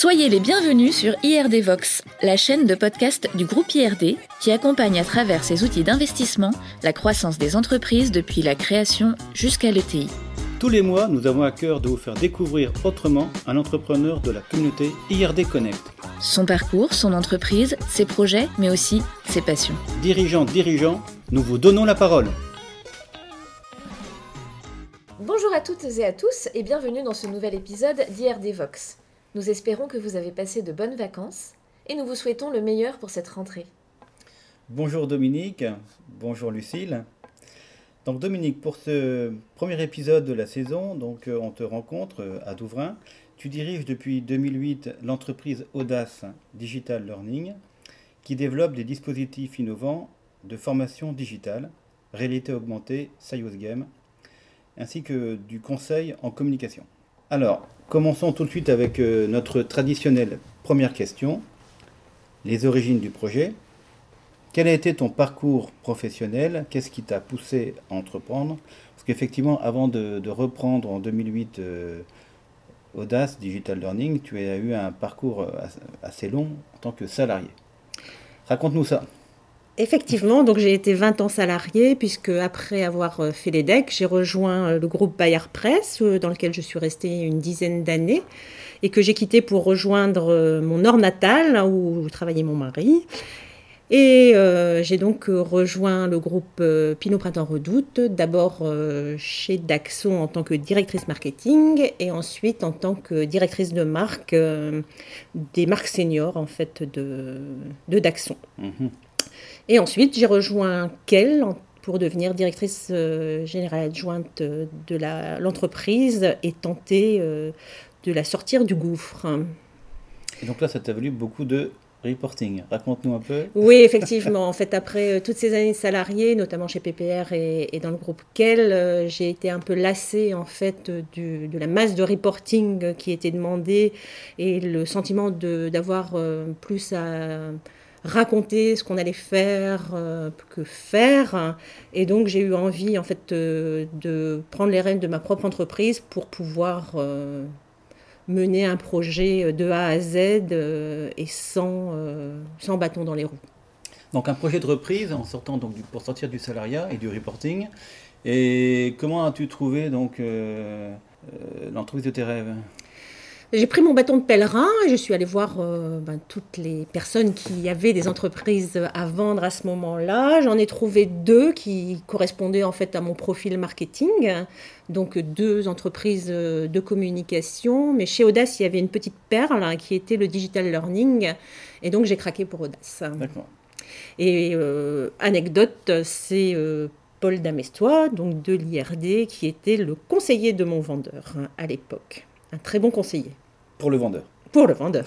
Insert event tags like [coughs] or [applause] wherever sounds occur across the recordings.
Soyez les bienvenus sur IRD Vox, la chaîne de podcast du groupe IRD qui accompagne à travers ses outils d'investissement la croissance des entreprises depuis la création jusqu'à l'ETI. Tous les mois, nous avons à cœur de vous faire découvrir autrement un entrepreneur de la communauté IRD Connect. Son parcours, son entreprise, ses projets, mais aussi ses passions. Dirigeants, dirigeants, nous vous donnons la parole. Bonjour à toutes et à tous et bienvenue dans ce nouvel épisode d'IRD Vox. Nous espérons que vous avez passé de bonnes vacances et nous vous souhaitons le meilleur pour cette rentrée. Bonjour Dominique, bonjour Lucille. Donc Dominique, pour ce premier épisode de la saison, donc euh, on te rencontre euh, à Douvrin. Tu diriges depuis 2008 l'entreprise Audace Digital Learning qui développe des dispositifs innovants de formation digitale, réalité augmentée, serious game, ainsi que du conseil en communication. Alors, Commençons tout de suite avec euh, notre traditionnelle première question. Les origines du projet. Quel a été ton parcours professionnel? Qu'est-ce qui t'a poussé à entreprendre? Parce qu'effectivement, avant de, reprendre en 2008 euh, Audace Digital Learning, tu as eu un parcours euh, assez long en tant que salarié. Raconte-nous ça. Effectivement, donc j'ai été 20 ans salarié, puisque après avoir euh, fait les decks, j'ai rejoint euh, le groupe Bayard Press, euh, dans lequel je suis restée une dizaine d'années, et que j'ai quitté pour rejoindre mon nord natal, où travaillait mon mari. Et j'ai donc rejoint le groupe Pinot Printemps Redoute, d'abord chez Daxon en tant que directrice marketing et ensuite en tant que directrice de marque des marques seniors en fait de, Daxon. Mhm. Et ensuite, j'ai rejoint Kell pour devenir directrice euh, générale adjointe de l'entreprise et tenter euh, de la sortir du gouffre. Et donc là, ça t'a valu beaucoup de reporting. Raconte-nous un peu. Oui, effectivement. en fait, après euh, toutes ces années de salariés, notamment chez PPR et, dans le groupe Kell, j'ai été un peu lassée en fait de la masse de reporting qui était demandée et le sentiment d'avoir plus à raconter ce qu'on allait faire euh, que faire. Et donc j'ai eu envie en fait de, prendre les rênes de ma propre entreprise pour pouvoir euh, mener un projet de A à Z euh, et sans, sans bâton dans les roues. Donc un projet de reprise en sortant donc pour sortir du salariat et du reporting. Et comment as-tu trouvé donc l'entreprise de tes rêves? J'ai pris mon bâton de pèlerin et je suis allée voir euh, ben, toutes les personnes qui avaient des entreprises à vendre à ce moment-là. J'en ai trouvé deux qui correspondaient en fait à mon profil marketing, donc deux entreprises euh, de communication. Mais chez Audace, il y avait une petite perle hein, qui était le digital learning, et donc j'ai craqué pour Audace. D'accord. Et euh, anecdote, c'est Paul Damestois, donc de l'IRD, qui était le conseiller de mon vendeur hein, à l'époque. Un très bon conseiller. Pour le vendeur. Pour le vendeur.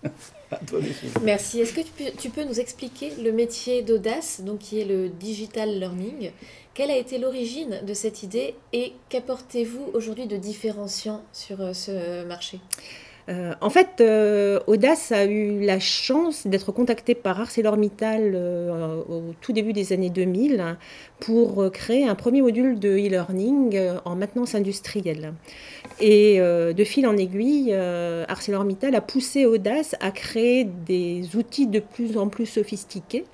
[laughs] Merci. Est-ce que tu peux, nous expliquer le métier d'Audace, donc qui est le digital learning? Quelle a été l'origine de cette idée et qu'apportez-vous aujourd'hui de différenciant sur euh, ce marché? Euh, en fait, euh, Audace a eu la chance d'être contacté par ArcelorMittal euh, au tout début des années 2000 pour créer un premier module de e-learning en maintenance industrielle. Et de fil en aiguille, ArcelorMittal a poussé Audace à créer des outils de plus en plus sophistiqués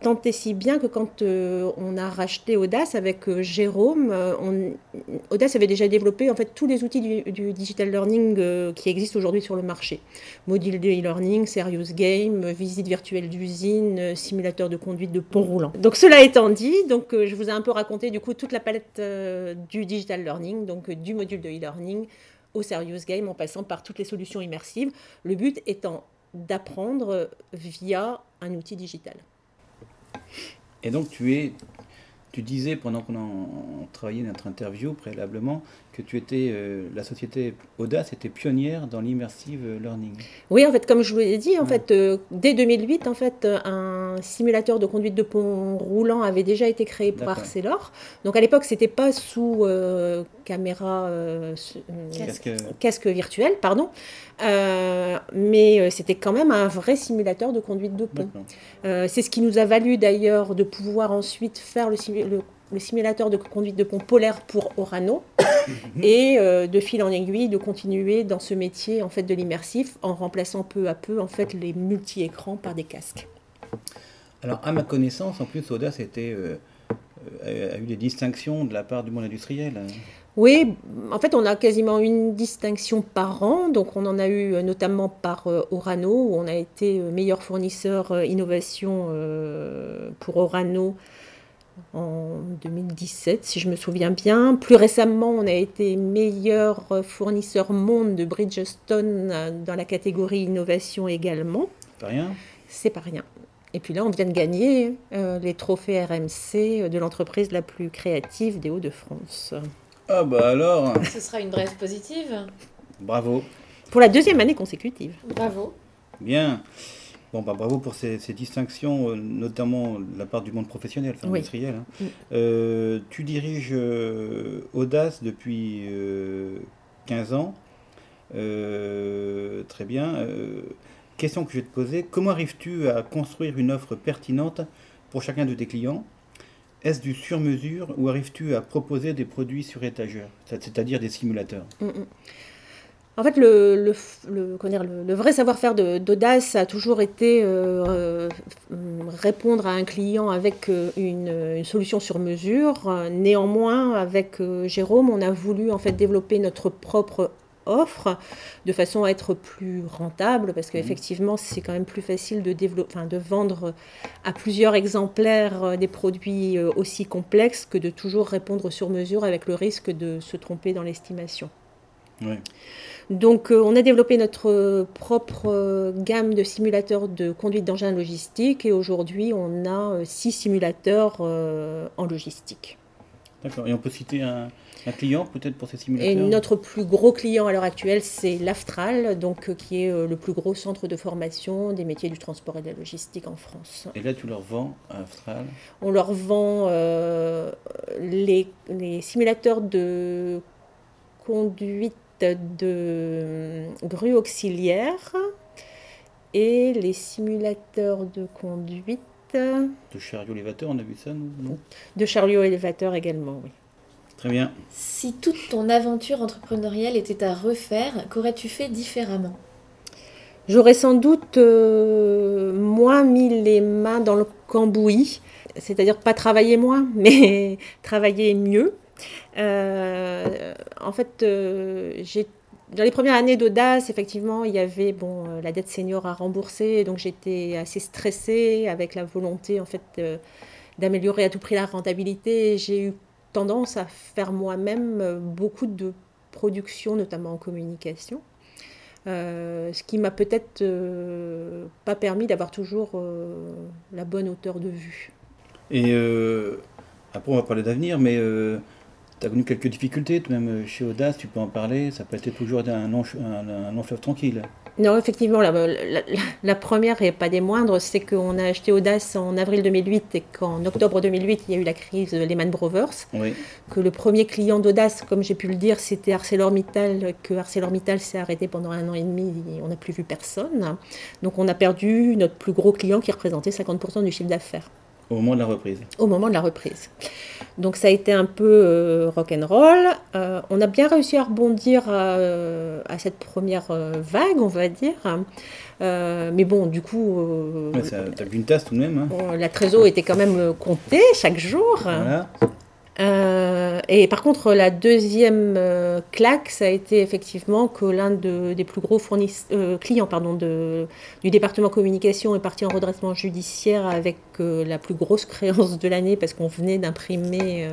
Tant et si bien que quand euh, on a racheté Audace avec euh, Jérôme, euh, Audace avait déjà développé en fait tous les outils du, digital learning qui existent aujourd'hui sur le marché. Module de e-learning, serious game, visite virtuelle d'usine, simulateur de conduite de pont roulant. Donc cela étant dit, donc je vous ai un peu raconté du coup toute la palette du digital learning, donc du module de e-learning au serious game en passant par toutes les solutions immersives. Le but étant d'apprendre via un outil digital. Et donc tu es, tu disais pendant qu'on travaillait notre interview préalablement que tu étais, euh, la société Audace était pionnière dans l'immersive learning. Oui, en fait, comme je vous l'ai dit, en fait, euh, dès 2008, en fait, un simulateur de conduite de pont roulant avait déjà été créé par Arcelor. Donc à l'époque, c'était pas sous euh, caméra casque. casque. virtuel, pardon. mais c'était quand même un vrai simulateur de conduite de pont. c'est ce qui nous a valu d'ailleurs de pouvoir ensuite faire le, le le simulateur de conduite de pont polaire pour Orano [coughs] et euh, de fil en aiguille de continuer dans ce métier en fait de l'immersif en remplaçant peu à peu en fait les multi-écrans par des casques. Alors à ma connaissance, en plus était, euh, euh, a eu des distinctions de la part du monde industriel. Oui, en fait, on a quasiment une distinction par an. Donc, on en a eu notamment par Orano, où on a été meilleur fournisseur innovation pour Orano en 2017, si je me souviens bien. Plus récemment, on a été meilleur fournisseur monde de Bridgestone dans la catégorie innovation également. Pas rien. C'est pas rien. Et puis là, on vient de gagner euh, les trophées RMC de l'entreprise la plus créative des Hauts-de-France. Ah bah alors Ce sera une brève positive. Bravo. Pour la deuxième année consécutive. Bravo. Bien. Bon, bah, bravo pour ces, distinctions, euh, notamment de la part du monde professionnel, enfin, industriel. Hein. Euh, tu diriges euh, Audace depuis 15 ans. très bien. question que je vais te poser, comment arrives-tu à construire une offre pertinente pour chacun de tes clients? Est-ce du sur-mesure ou arrives-tu à proposer des produits sur étagère, c'est-à-dire des simulateurs? Mm, mm. En fait, le, le, vrai savoir-faire d'Audace a toujours été euh, euh, répondre à un client avec euh, une, solution sur mesure. Néanmoins, avec Jérôme, on a voulu en fait développer notre propre offre de façon à être plus rentable parce qu'effectivement c'est quand même plus facile de, développer, de vendre à plusieurs exemplaires des produits aussi complexes que de toujours répondre sur mesure avec le risque de se tromper dans l'estimation. Donc, euh, on a développé notre propre euh, gamme de simulateurs de conduite d'engins logistiques et aujourd'hui, on a euh, six simulateurs en logistique. D'accord. Et on peut citer un, client peut-être pour ces simulateurs? Et notre plus gros client à l'heure actuelle, c'est l'Aftral, donc qui est le plus gros centre de formation des métiers du transport et de la logistique en France. Et là, tu leur vends Aftral? On leur vend les, les simulateurs de conduite de grue auxiliaire et les simulateurs de conduite. De chariot élévateur, on a vu ça, non De chariot élévateur également, oui. Très bien. Si toute ton aventure entrepreneuriale était à refaire, qu'aurais-tu fait différemment? J'aurais sans doute euh, moins mis les mains dans le cambouis, c'est-à-dire pas travailler moins, [laughs] mais travailler mieux. Euh, en fait, euh, dans les premières années d'audace, effectivement, il y avait bon, euh, la dette senior à rembourser, donc j'étais assez stressée avec la volonté en fait d'améliorer à tout prix la rentabilité. J'ai eu tendance à faire moi-même beaucoup de production, notamment en communication, ce qui m'a peut-être pas permis d'avoir toujours la bonne hauteur de vue. Et après, on va parler d'avenir, mais tu as connu quelques difficultés, même euh, chez Audace, tu peux en parler, ça peut être toujours un long, un, fleuve tranquille. Non, effectivement, la, la, première et pas des moindres, c'est qu'on a acheté Audace en avril 2008 et qu'en octobre 2008, il y a eu la crise Lehman Brothers. Oui. Que le premier client d'Audace, comme j'ai pu le dire, c'était ArcelorMittal, que ArcelorMittal s'est arrêté pendant un an et demi, et on n'a plus vu personne. Donc on a perdu notre plus gros client qui représentait 50% du chiffre d'affaires. Au moment de la reprise. Au moment de la reprise. Donc ça a été un peu euh, rock'n'roll. Euh, on a bien réussi à rebondir euh, à, cette première vague, on va dire. mais bon, du coup... Ouais, T'as vu une tasse tout de même. Hein. la trésor était quand même comptée chaque jour. Voilà. Euh, et par contre, la deuxième euh, claque, ça a été effectivement que l'un de, des plus gros euh, clients pardon, de, du département communication est parti en redressement judiciaire avec la plus grosse créance de l'année parce qu'on venait d'imprimer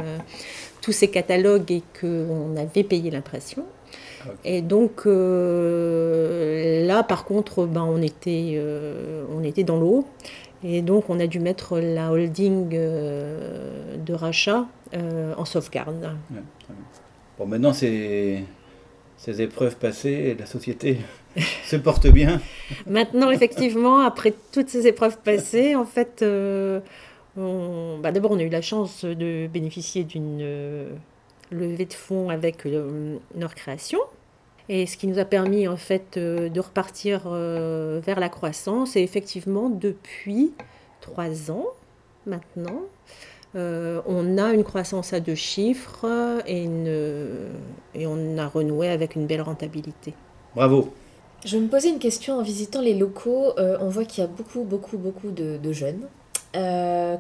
tous ces catalogues et qu'on avait payé l'impression. Et donc là, par contre, ben, on, était, on était dans l'eau. Et donc, on a dû mettre la holding de rachat euh, en sauvegarde. bon, maintenant, ces, ces épreuves passées, la société [laughs] se porte bien. Maintenant, effectivement, après toutes ces épreuves passées, en fait, euh, bah, d'abord, on a eu la chance de bénéficier d'une euh, levée de fonds avec leur création. Et ce qui nous a permis en fait de repartir vers la croissance. Et effectivement, depuis trois ans maintenant, on a une croissance à deux chiffres et, et on a renoué avec une belle rentabilité. Bravo. Je me posais une question en visitant les locaux. on voit qu'il y a beaucoup, beaucoup, beaucoup de, jeunes.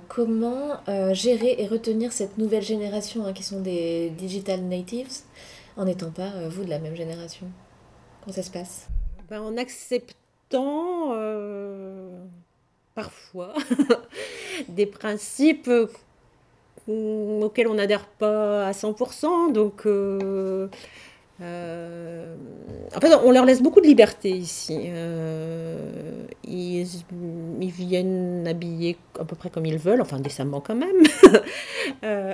comment gérer et retenir cette nouvelle génération hein, qui sont des digital natives? En n'étant pas, vous, de la même génération Comment ça se passe? Ben, En acceptant euh, parfois [laughs] des principes auxquels on n'adhère pas à 100%. Donc, euh, euh, en fait, on leur laisse beaucoup de liberté ici. Euh, ils, viennent habiller à peu près comme ils veulent, enfin décemment quand même, [laughs] euh,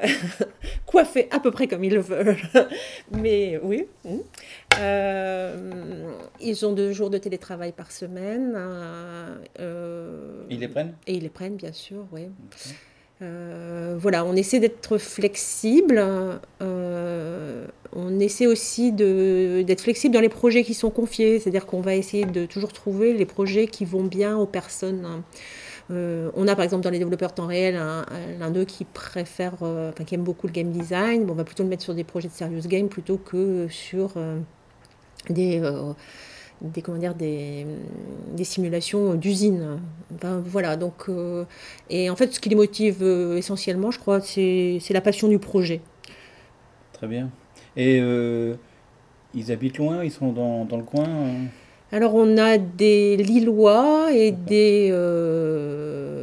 coiffés à peu près comme ils veulent. [laughs] Mais oui. ils ont deux jours de télétravail par semaine. ils les prennent? Et ils les prennent, bien sûr, oui. Euh, voilà, on essaie d'être flexible. Euh, on essaie aussi d'être flexible dans les projets qui sont confiés, c'est-à-dire qu'on va essayer de toujours trouver les projets qui vont bien aux personnes. Euh, on a par exemple dans les développeurs temps réel l'un d'eux qui préfère, enfin qui aime beaucoup le game design. on va plutôt le mettre sur des projets de serious game plutôt que sur des des, comment dire, des, des simulations d'usines. voilà, donc, euh, et en fait, ce qui les motive euh, essentiellement, je crois, c'est la passion du projet. Très bien. Et euh, ils habitent loin Ils sont dans, dans le coin alors on a des Lillois et des,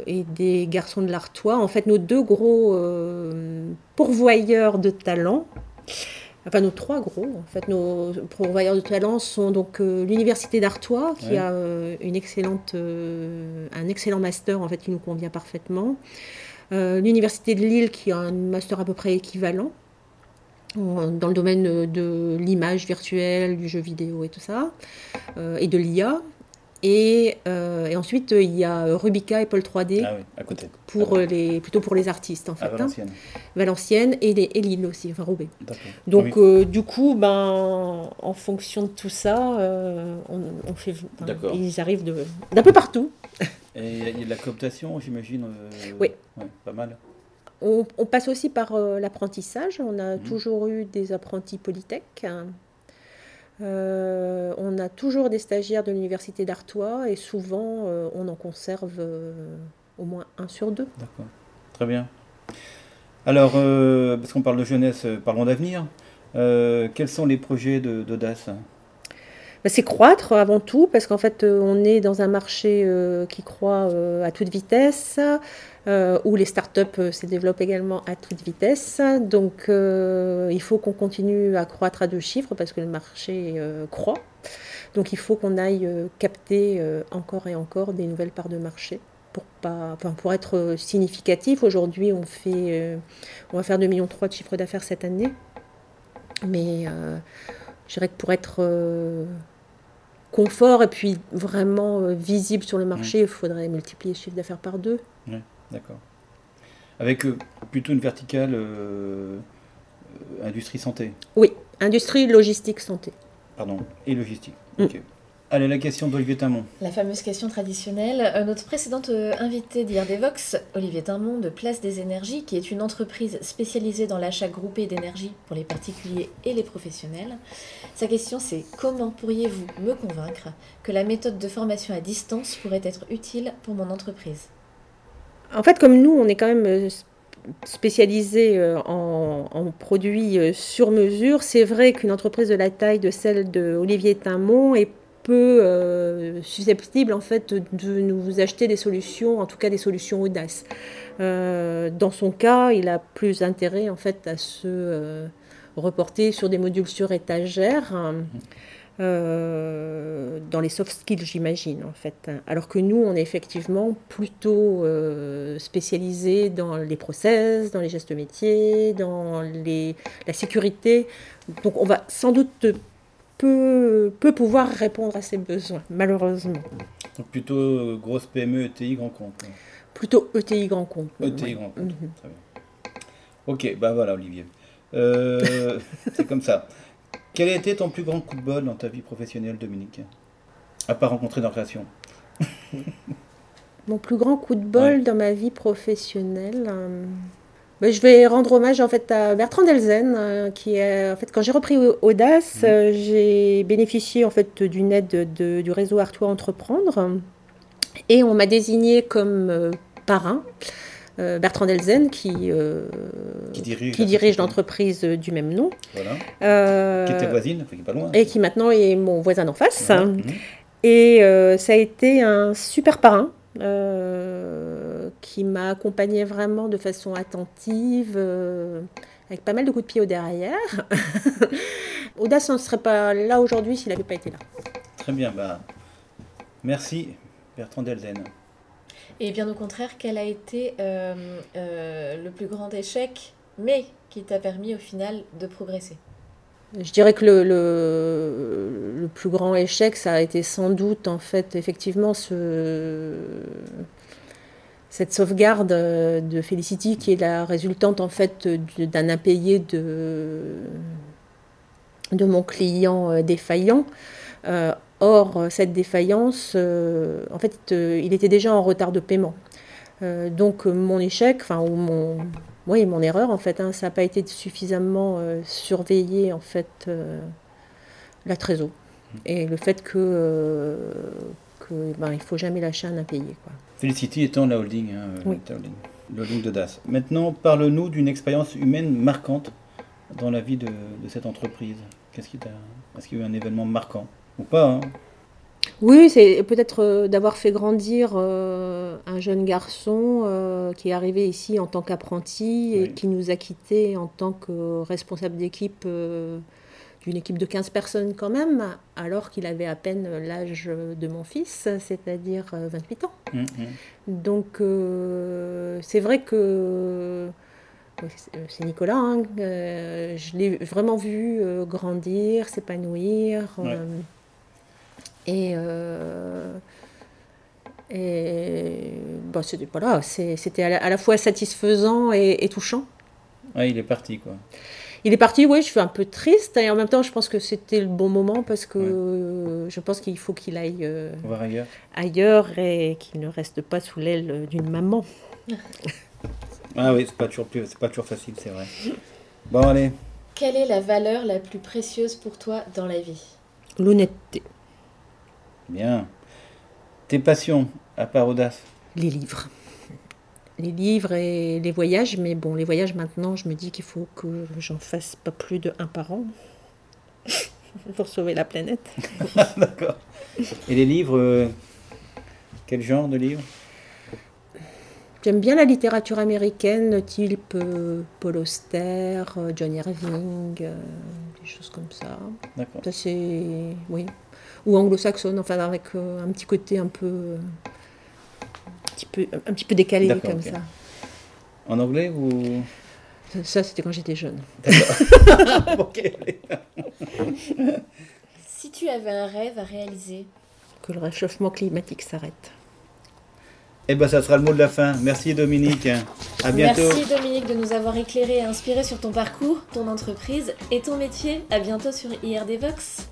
et des garçons de l'Artois. En fait, nos deux gros pourvoyeurs de talents, enfin nos trois gros, en fait, nos pourvoyeurs de talents sont donc euh, l'université d'Artois qui a euh, une excellente, euh, un excellent master en fait qui nous convient parfaitement, l'université de Lille qui a un master à peu près équivalent dans le domaine de l'image virtuelle, du jeu vidéo et tout ça, et de l'IA. Euh, et, ensuite, il y a Rubica et Paul 3D. Ah à côté. Pour ah les, plutôt pour les artistes, en fait. À hein. Valenciennes. Et, les, Lille aussi, enfin Roubaix. Donc, euh, du coup, ben, en fonction de tout ça, euh, on, fait. ils arrivent d'un peu partout. Et il y a de la cooptation, j'imagine Oui. pas mal. On, passe aussi par l'apprentissage. On a mmh. toujours eu des apprentis Polytech. Euh, on a toujours des stagiaires de l'université d'Artois et souvent euh, on en conserve euh, au moins un sur deux. D'accord, très bien. Alors, parce qu'on parle de jeunesse, parlons d'avenir. quels sont les projets d'Audace? C'est croître avant tout, parce qu'en fait, on est dans un marché qui croît à toute vitesse. Euh, où les startups euh, se développent également à toute vitesse. Donc euh, il faut qu'on continue à croître à deux chiffres parce que le marché croît. Donc il faut qu'on aille capter encore et encore des nouvelles parts de marché. Pour, pas, enfin, pour être significatif, aujourd'hui on, fait, on va faire 2,3 millions de chiffre d'affaires cette année. Mais je dirais que pour être confort et puis vraiment visible sur le marché, il faudrait multiplier le chiffre d'affaires par deux. D'accord. Avec euh, plutôt une verticale euh, euh, industrie santé. Oui, industrie logistique santé. Pardon, et logistique. Mm. Ok. Allez, la question d'Olivier Timon. La fameuse question traditionnelle. notre précédente invitée d'IRDVox, Olivier Timon de Place des Énergies, qui est une entreprise spécialisée dans l'achat groupé d'énergie pour les particuliers et les professionnels. Sa question c'est comment pourriez-vous me convaincre que la méthode de formation à distance pourrait être utile pour mon entreprise? En fait, comme nous, on est quand même euh, spécialisé euh, en, produits euh, sur mesure, c'est vrai qu'une entreprise de la taille de celle de Olivier Timon est peu susceptible en fait de nous acheter des solutions, en tout cas des solutions audaces. dans son cas, il a plus intérêt en fait à se reporter sur des modules sur étagère. Euh, dans les soft skills, j'imagine, en fait. Alors que nous, on est effectivement plutôt euh, spécialisé dans les process, dans les gestes métiers, dans les, la sécurité. Donc, on va sans doute peu, peu pouvoir répondre à ces besoins, malheureusement. Donc, plutôt euh, grosse PME, ETI, grand compte. Plutôt ETI, grand compte. ETI, grand compte. Mhm. Très bien. Ok, ben voilà, Olivier. [laughs] C'est comme ça. Quel a été ton plus grand coup de bol dans ta vie professionnelle, Dominique? À part rencontrer dans création. [laughs] Mon plus grand coup de bol dans ma vie professionnelle. Euh, Je vais rendre hommage en fait à Bertrand Delzen, euh, qui est en fait quand j'ai repris Audace, Mhm. euh, j'ai bénéficié en fait d'une aide de- du réseau Artois Entreprendre, et on m'a désigné comme euh, parrain euh, Bertrand Delzen, qui euh, Qui dirige qui dirige l'entreprise du même nom, Voilà. euh, Qui était voisine, qui est pas loin. et qui maintenant est mon voisin d'en face. Voilà. Mhm. Et euh, ça a été un super parrain euh, qui m'a accompagné vraiment de façon attentive, euh, avec pas mal de coups de pied au derrière. [laughs] Audace ne serait pas là aujourd'hui s'il n'avait pas été là. Très bien, bah, merci Bertrand Delzen. Et bien au contraire, quel a été euh, euh, le plus grand échec, mais qui t'a permis au final de progresser? Je dirais que le, le, plus grand échec, ça a été sans doute, en fait, effectivement, ce, cette sauvegarde euh, de Felicity qui est la résultante, en fait, du- d'un impayé de, de mon client euh, défaillant. Euh, or, cette défaillance, en fait, il était déjà en retard de paiement. Donc, mon échec, enfin, ou mon, oui, mon erreur, en fait, hein, ça n'a pas été suffisamment euh, surveillé, en fait, euh, la trésor. Et le fait que, euh, que ben, il faut jamais lâcher un impayé. Quoi. Felicity étant la holding, hein, Oui. la holding, de DAS. Maintenant, parle-nous d'une expérience humaine marquante dans la vie de, de cette entreprise. Qu'est-ce qui t'a, est-ce qu'il y a eu un événement marquant ou pas hein? Oui, c'est peut-être euh, d'avoir fait grandir euh, un jeune garçon euh, qui est arrivé ici en tant qu'apprenti et Oui. qui nous a quittés en tant que responsable d'équipe d'une équipe de 15 personnes quand même, alors qu'il avait à peine l'âge de mon fils, c'est-à-dire euh, 28 ans. Hum, hum. Donc c'est vrai que c'est- Nicolas, hein, je l'ai vraiment vu grandir, s'épanouir. Ouais. Et euh, et bah, c'était voilà, à, la- à la fois satisfaisant et, et touchant. Ouais, il est parti quoi. Il est parti, oui, je suis un peu triste et en même temps je pense que c'était le bon moment parce que je pense qu'il faut qu'il aille euh, voir ailleurs. ailleurs et qu'il ne reste pas sous l'aile d'une maman. [laughs] Ah oui, c'est pas toujours plus, c'est pas toujours facile, c'est vrai. Bon allez, Quelle est la valeur la plus précieuse pour toi dans la vie? L'honnêteté, bien. Tes passions à part audace. les livres. Les livres et les voyages, mais bon, les voyages maintenant, je me dis qu'il faut que j'en fasse pas plus de un par an [laughs] pour sauver la planète. [laughs] D'accord. Et les livres, euh, quel genre de livres? J'aime bien la littérature américaine, type euh, Paul Auster, euh, John Irving, euh, des choses comme ça. D'accord. Ça c'est, oui, ou anglo-saxonne, enfin avec euh, un petit côté un peu, euh, un petit peu, un petit peu décalé comme ça. En anglais ou Ça, ça, c'était quand j'étais jeune. [laughs] Ok, allez. Si tu avais un rêve à réaliser, Que le réchauffement climatique s'arrête. Eh ben, ça sera le mot de la fin. Merci Dominique. À bientôt. merci Dominique de nous avoir éclairé et inspiré sur ton parcours, ton entreprise et ton métier. À bientôt sur IRD Vox.